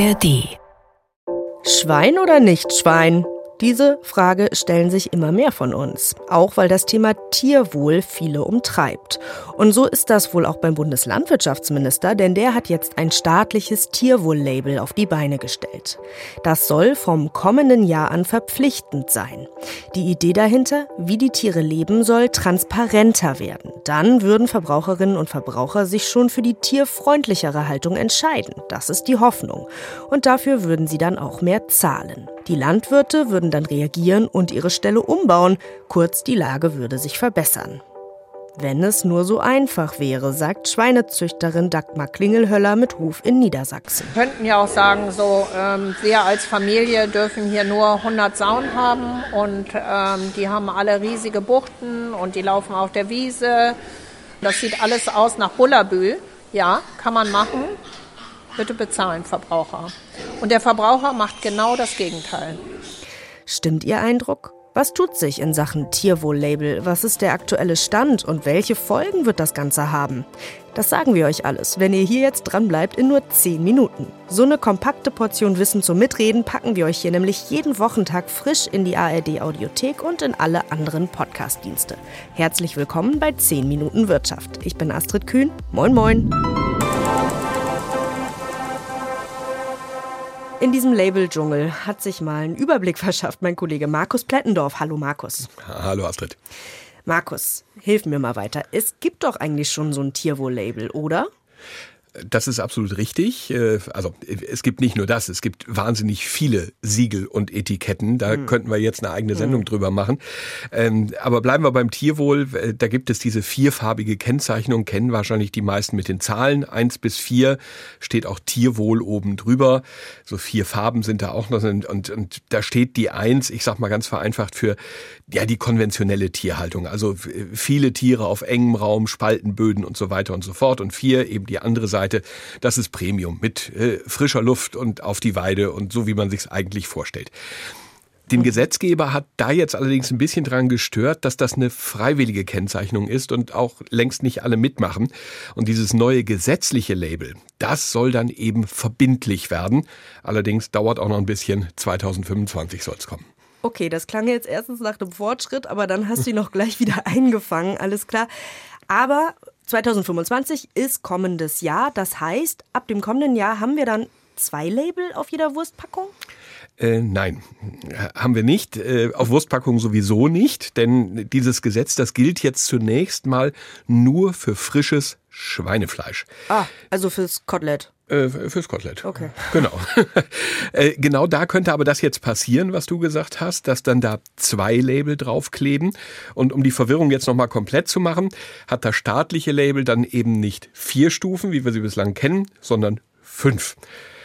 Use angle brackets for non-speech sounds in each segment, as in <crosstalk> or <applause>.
ARD. Schwein oder nicht Schwein? Diese Frage stellen sich immer mehr von uns, auch weil das Thema Tierwohl viele umtreibt. Und so ist das wohl auch beim Bundeslandwirtschaftsminister, denn der hat jetzt ein staatliches Tierwohl-Label auf die Beine gestellt. Das soll vom kommenden Jahr an verpflichtend sein. Die Idee dahinter, wie die Tiere leben, soll transparenter werden. Dann würden Verbraucherinnen und Verbraucher sich schon für die tierfreundlichere Haltung entscheiden. Das ist die Hoffnung. Und dafür würden sie dann auch mehr zahlen. Die Landwirte würden dann reagieren und ihre Ställe umbauen. Kurz, die Lage würde sich verbessern. Wenn es nur so einfach wäre, sagt Schweinezüchterin Dagmar Klingelhöller mit Hof in Niedersachsen. Wir könnten ja auch sagen, so ähm, wir als Familie dürfen hier nur 100 Sauen haben und ähm, die haben alle riesige Buchten und die laufen auf der Wiese. Das sieht alles aus nach Bullabü. Ja, kann man machen. Bitte bezahlen, Verbraucher. Und der Verbraucher macht genau das Gegenteil. Stimmt Ihr Eindruck? Was tut sich in Sachen Tierwohl-Label? Was ist der aktuelle Stand und welche Folgen wird das Ganze haben? Das sagen wir euch alles, wenn ihr hier jetzt dran bleibt in nur 10 Minuten. So eine kompakte Portion Wissen zum Mitreden packen wir euch hier nämlich jeden Wochentag frisch in die ARD Audiothek und in alle anderen Podcast-Dienste. Herzlich willkommen bei 10 Minuten Wirtschaft. Ich bin Astrid Kühn. Moin moin. In diesem Label-Dschungel hat sich mal einen Überblick verschafft mein Kollege Markus Plettendorf. Hallo Markus. Hallo Astrid. Markus, hilf mir mal weiter. Es gibt doch eigentlich schon so ein Tierwohl-Label, oder? Das ist absolut richtig. Äh, also es gibt nicht nur das, es gibt wahnsinnig viele Siegel und Etiketten. Da mhm. könnten wir jetzt eine eigene Sendung mhm. drüber machen. Ähm, aber bleiben wir beim Tierwohl. Äh, da gibt es diese vierfarbige Kennzeichnung, kennen wahrscheinlich die meisten mit den Zahlen. Eins bis vier steht auch Tierwohl oben drüber. So vier Farben sind da auch noch. Und, und, und da steht die Eins, ich sag mal ganz vereinfacht, für ja die konventionelle Tierhaltung. Also viele Tiere auf engem Raum, Spaltenböden und so weiter und so fort. Und vier eben die andere Seite Seite, das ist Premium mit äh, frischer Luft und auf die Weide und so, wie man sich eigentlich vorstellt. Den Gesetzgeber hat da jetzt allerdings ein bisschen dran gestört, dass das eine freiwillige Kennzeichnung ist und auch längst nicht alle mitmachen. Und dieses neue gesetzliche Label, das soll dann eben verbindlich werden. Allerdings dauert auch noch ein bisschen. 2025 soll es kommen. Okay, das klang jetzt erstens nach einem Fortschritt, aber dann hast du ihn noch gleich wieder eingefangen, alles klar. Aber 2025 ist kommendes Jahr. Das heißt, ab dem kommenden Jahr haben wir dann zwei Label auf jeder Wurstpackung? Äh, nein, haben wir nicht. Äh, auf Wurstpackungen sowieso nicht, denn dieses Gesetz, das gilt jetzt zunächst mal nur für frisches Schweinefleisch. Ah, also fürs Kotelett. Äh, fürs Kotelett. Okay. Genau. <laughs> äh, genau da könnte aber das jetzt passieren, was du gesagt hast, dass dann da zwei Label draufkleben. Und um die Verwirrung jetzt nochmal komplett zu machen, hat das staatliche Label dann eben nicht vier Stufen, wie wir sie bislang kennen, sondern fünf.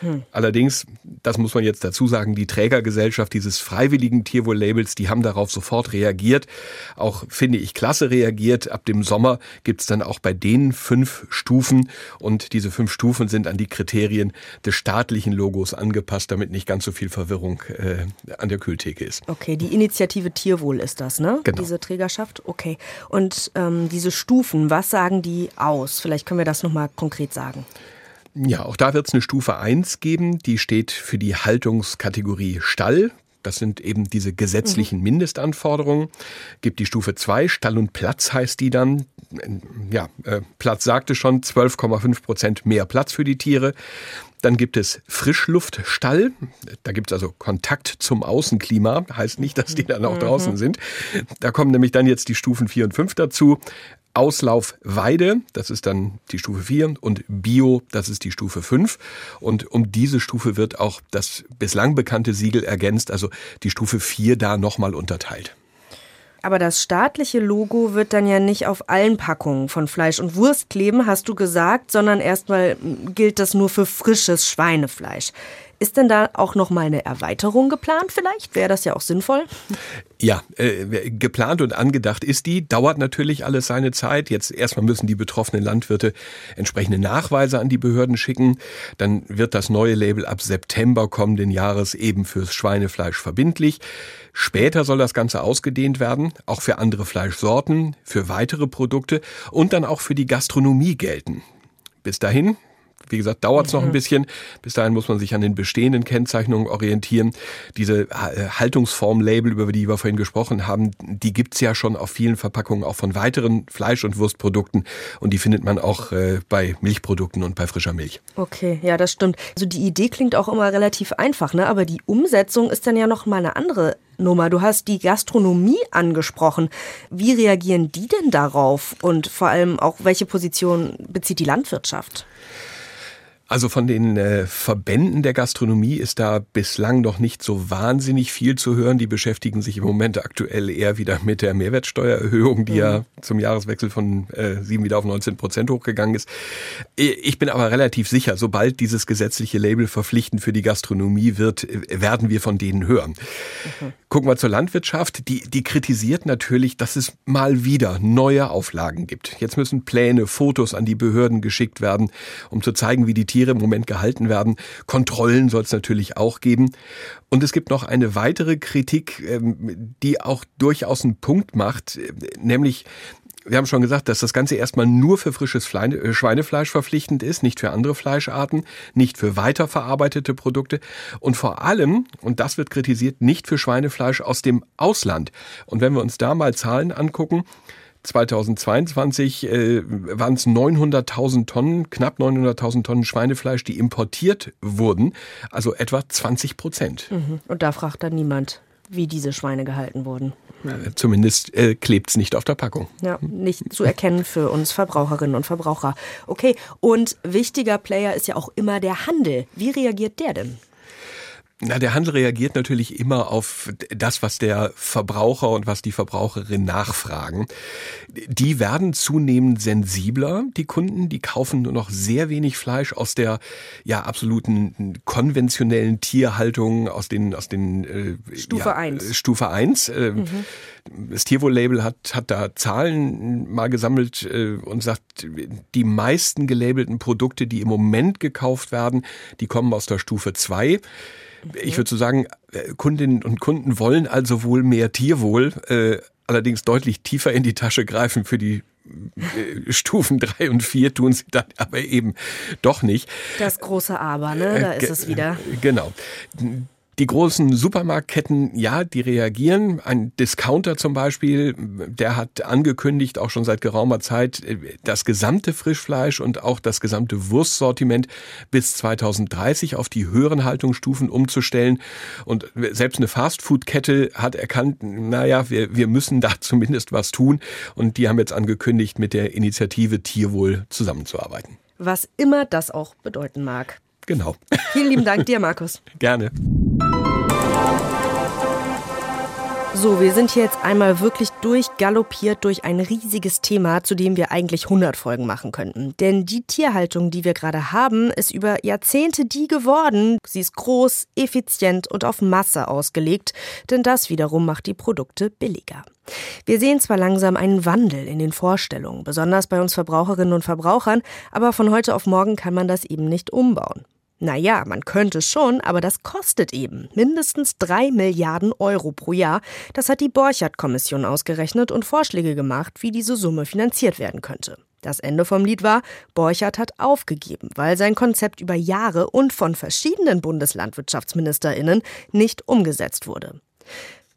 Hm. Allerdings, das muss man jetzt dazu sagen, die Trägergesellschaft dieses freiwilligen Tierwohl-Labels, die haben darauf sofort reagiert. Auch finde ich klasse reagiert. Ab dem Sommer gibt's dann auch bei denen fünf Stufen und diese fünf Stufen sind an die Kriterien des staatlichen Logos angepasst, damit nicht ganz so viel Verwirrung äh, an der Kühltheke ist. Okay, die Initiative Tierwohl ist das, ne? Genau. Diese Trägerschaft. Okay. Und ähm, diese Stufen, was sagen die aus? Vielleicht können wir das nochmal konkret sagen. Ja, auch da wird es eine Stufe 1 geben, die steht für die Haltungskategorie Stall. Das sind eben diese gesetzlichen mhm. Mindestanforderungen. Gibt die Stufe 2, Stall und Platz heißt die dann. Ja, äh, Platz sagte schon, 12,5 Prozent mehr Platz für die Tiere. Dann gibt es Frischluftstall. Da gibt es also Kontakt zum Außenklima. Heißt nicht, dass die dann auch mhm. draußen sind. Da kommen nämlich dann jetzt die Stufen 4 und 5 dazu. Auslaufweide, das ist dann die Stufe 4 und Bio, das ist die Stufe 5. Und um diese Stufe wird auch das bislang bekannte Siegel ergänzt, also die Stufe 4 da nochmal unterteilt. Aber das staatliche Logo wird dann ja nicht auf allen Packungen von Fleisch und Wurst kleben, hast du gesagt, sondern erstmal gilt das nur für frisches Schweinefleisch. Ist denn da auch noch mal eine Erweiterung geplant vielleicht? Wäre das ja auch sinnvoll? Ja, äh, geplant und angedacht ist die, dauert natürlich alles seine Zeit. Jetzt erstmal müssen die betroffenen Landwirte entsprechende Nachweise an die Behörden schicken. Dann wird das neue Label ab September kommenden Jahres eben fürs Schweinefleisch verbindlich. Später soll das Ganze ausgedehnt werden, auch für andere Fleischsorten, für weitere Produkte und dann auch für die Gastronomie gelten. Bis dahin Wie gesagt, dauert es mhm. noch ein mhm. bisschen. Bis dahin muss man sich an den bestehenden Kennzeichnungen orientieren. Diese äh, Haltungsform-Label, über die wir vorhin gesprochen haben, die gibt's ja schon auf vielen Verpackungen auch von weiteren Fleisch- und Wurstprodukten. Und die findet man auch äh, bei Milchprodukten und bei frischer Milch. Okay, ja, das stimmt. Also die Idee klingt auch immer relativ einfach, ne? aber die Umsetzung ist dann ja noch mal eine andere Nummer. Du hast die Gastronomie angesprochen. Wie reagieren die denn darauf? Und vor allem auch, welche Position bezieht die Landwirtschaft? Also von den äh, Verbänden der Gastronomie ist da bislang noch nicht so wahnsinnig viel zu hören. Die beschäftigen sich im Moment aktuell eher wieder mit der Mehrwertsteuererhöhung, die mhm. ja zum Jahreswechsel von äh, 7 wieder auf 19 Prozent hochgegangen ist. Ich bin aber relativ sicher, sobald dieses gesetzliche Label verpflichtend für die Gastronomie wird, äh, werden wir von denen hören. Mhm. Gucken wir zur Landwirtschaft. Die, die kritisiert natürlich, dass es mal wieder neue Auflagen gibt. Jetzt müssen Pläne, Fotos an die Behörden geschickt werden, um zu zeigen, wie die Tiere Tiere im Moment gehalten werden. Kontrollen soll es natürlich auch geben. Und es gibt noch eine weitere Kritik, ähm, die auch durchaus einen Punkt macht, äh, nämlich wir haben schon gesagt, dass das Ganze erstmal nur für frisches äh, Schweinefleisch verpflichtend ist, nicht für andere Fleischarten, nicht für weiterverarbeitete Produkte und vor allem, und das wird kritisiert, nicht für Schweinefleisch aus dem Ausland. Und wenn wir uns da mal Zahlen angucken, 2022 äh, waren es 900.000 Tonnen, knapp 900.000 Tonnen Schweinefleisch, die importiert wurden, also etwa 20 Prozent. Mhm. Und da fragt dann niemand, wie diese Schweine gehalten wurden. Äh, zumindest äh, klebt es nicht auf der Packung. Ja, nicht zu erkennen für uns Verbraucherinnen und Verbraucher. Okay, und wichtiger Player ist ja auch immer der Handel. Wie reagiert der denn? Na, der Handel reagiert natürlich immer auf das, was der Verbraucher und was die Verbraucherin nachfragen. Die werden zunehmend sensibler, die Kunden, die kaufen nur noch sehr wenig Fleisch aus der ja absoluten konventionellen Tierhaltung aus den aus den äh, Stufe ja, 1. Stufe 1. Äh, mhm. Das Tierwohl-Label hat, hat da Zahlen mal gesammelt äh, und sagt, die meisten gelabelten Produkte, die im Moment gekauft werden, die kommen aus der Stufe 2. Ich würde so sagen, äh, Kundinnen und Kunden wollen also wohl mehr Tierwohl, äh, allerdings deutlich tiefer in die Tasche greifen für die äh, Stufen drei und vier tun sie dann aber eben doch nicht. Das große Aber, ne? Da ist es wieder. Genau. Die großen Supermarktketten, ja, die reagieren. Ein Discounter zum Beispiel, der hat angekündigt, auch schon seit geraumer Zeit, das gesamte Frischfleisch und auch das gesamte Wurstsortiment bis 2030 auf die höheren Haltungsstufen umzustellen. Und selbst eine Fastfood-Kette hat erkannt, naja, wir, wir müssen da <laughs> zumindest was tun. Und die haben jetzt angekündigt, mit der Initiative Tierwohl zusammenzuarbeiten. Was immer das auch bedeuten mag. Genau. Vielen lieben Dank dir, Markus. <laughs> Gerne. So, wir sind hier jetzt einmal wirklich durchgaloppiert durch ein riesiges Thema, zu dem wir eigentlich 100 Folgen machen könnten. Denn die Tierhaltung, die wir gerade haben, ist über Jahrzehnte die geworden. Sie ist groß, effizient und auf Masse ausgelegt, denn das wiederum macht die Produkte billiger. Wir sehen zwar langsam einen Wandel in den Vorstellungen, besonders bei uns Verbraucherinnen und Verbrauchern, aber von heute auf morgen kann man das eben nicht umbauen. Naja, man könnte schon, aber das kostet eben mindestens drei Milliarden Euro pro Jahr. Das hat die Borchardt-Kommission ausgerechnet und Vorschläge gemacht, wie diese Summe finanziert werden könnte. Das Ende vom Lied war, Borchardt hat aufgegeben, weil sein Konzept über Jahre und von verschiedenen Bundeslandwirtschaftsministerinnen nicht umgesetzt wurde.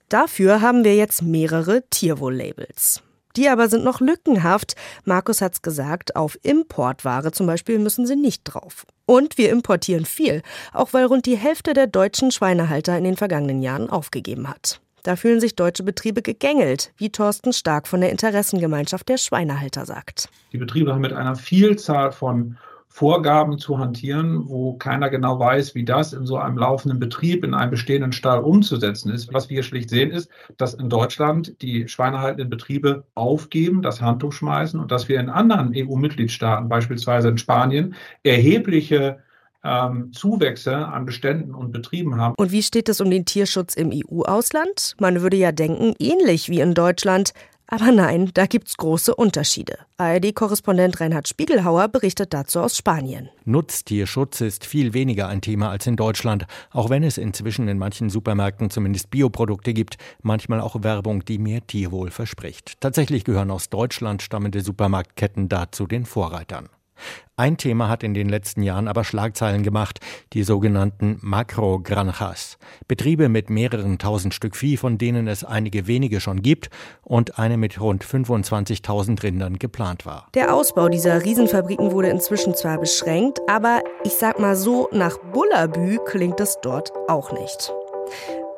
Dafür haben wir jetzt mehrere Tierwohl-Labels. Die aber sind noch lückenhaft. Markus hat's gesagt, auf Importware zum Beispiel müssen sie nicht drauf. Und wir importieren viel, auch weil rund die Hälfte der deutschen Schweinehalter in den vergangenen Jahren aufgegeben hat. Da fühlen sich deutsche Betriebe gegängelt, wie Thorsten Stark von der Interessengemeinschaft der Schweinehalter sagt. Die Betriebe haben mit einer Vielzahl von Vorgaben zu hantieren, wo keiner genau weiß, wie das in so einem laufenden Betrieb, in einem bestehenden Stall umzusetzen ist. Was wir hier schlicht sehen, ist, dass in Deutschland die schweinehaltenden Betriebe aufgeben, das Handtuch schmeißen und dass wir in anderen EU-Mitgliedstaaten, beispielsweise in Spanien, erhebliche ähm, Zuwächse an Beständen und Betrieben haben. Und wie steht es um den Tierschutz im EU-Ausland? Man würde ja denken, ähnlich wie in Deutschland. Aber nein, da gibt's große Unterschiede. ARD-Korrespondent Reinhard Spiegelhauer berichtet dazu aus Spanien. Nutztierschutz ist viel weniger ein Thema als in Deutschland, auch wenn es inzwischen in manchen Supermärkten zumindest Bioprodukte gibt, manchmal auch Werbung, die mehr Tierwohl verspricht. Tatsächlich gehören aus Deutschland stammende Supermarktketten dazu den Vorreitern. Ein Thema hat in den letzten Jahren aber Schlagzeilen gemacht, die sogenannten Makrogranjas. Betriebe mit mehreren tausend Stück Vieh, von denen es einige wenige schon gibt und eine mit rund 25.000 Rindern geplant war. Der Ausbau dieser Riesenfabriken wurde inzwischen zwar beschränkt, aber ich sag mal so, nach Bullabü klingt es dort auch nicht.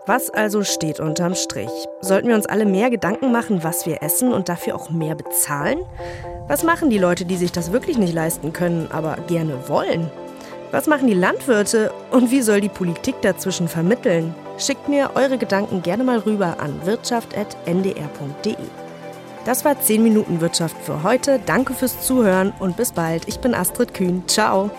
Was also steht unterm Strich? Sollten wir uns alle mehr Gedanken machen, was wir essen und dafür auch mehr bezahlen? Was machen die Leute, die sich das wirklich nicht leisten können, aber gerne wollen? Was machen die Landwirte und wie soll die Politik dazwischen vermitteln? Schickt mir eure Gedanken gerne mal rüber an wirtschaft.ndr.de. Das war 10 Minuten Wirtschaft für heute. Danke fürs Zuhören und bis bald. Ich bin Astrid Kühn. Ciao.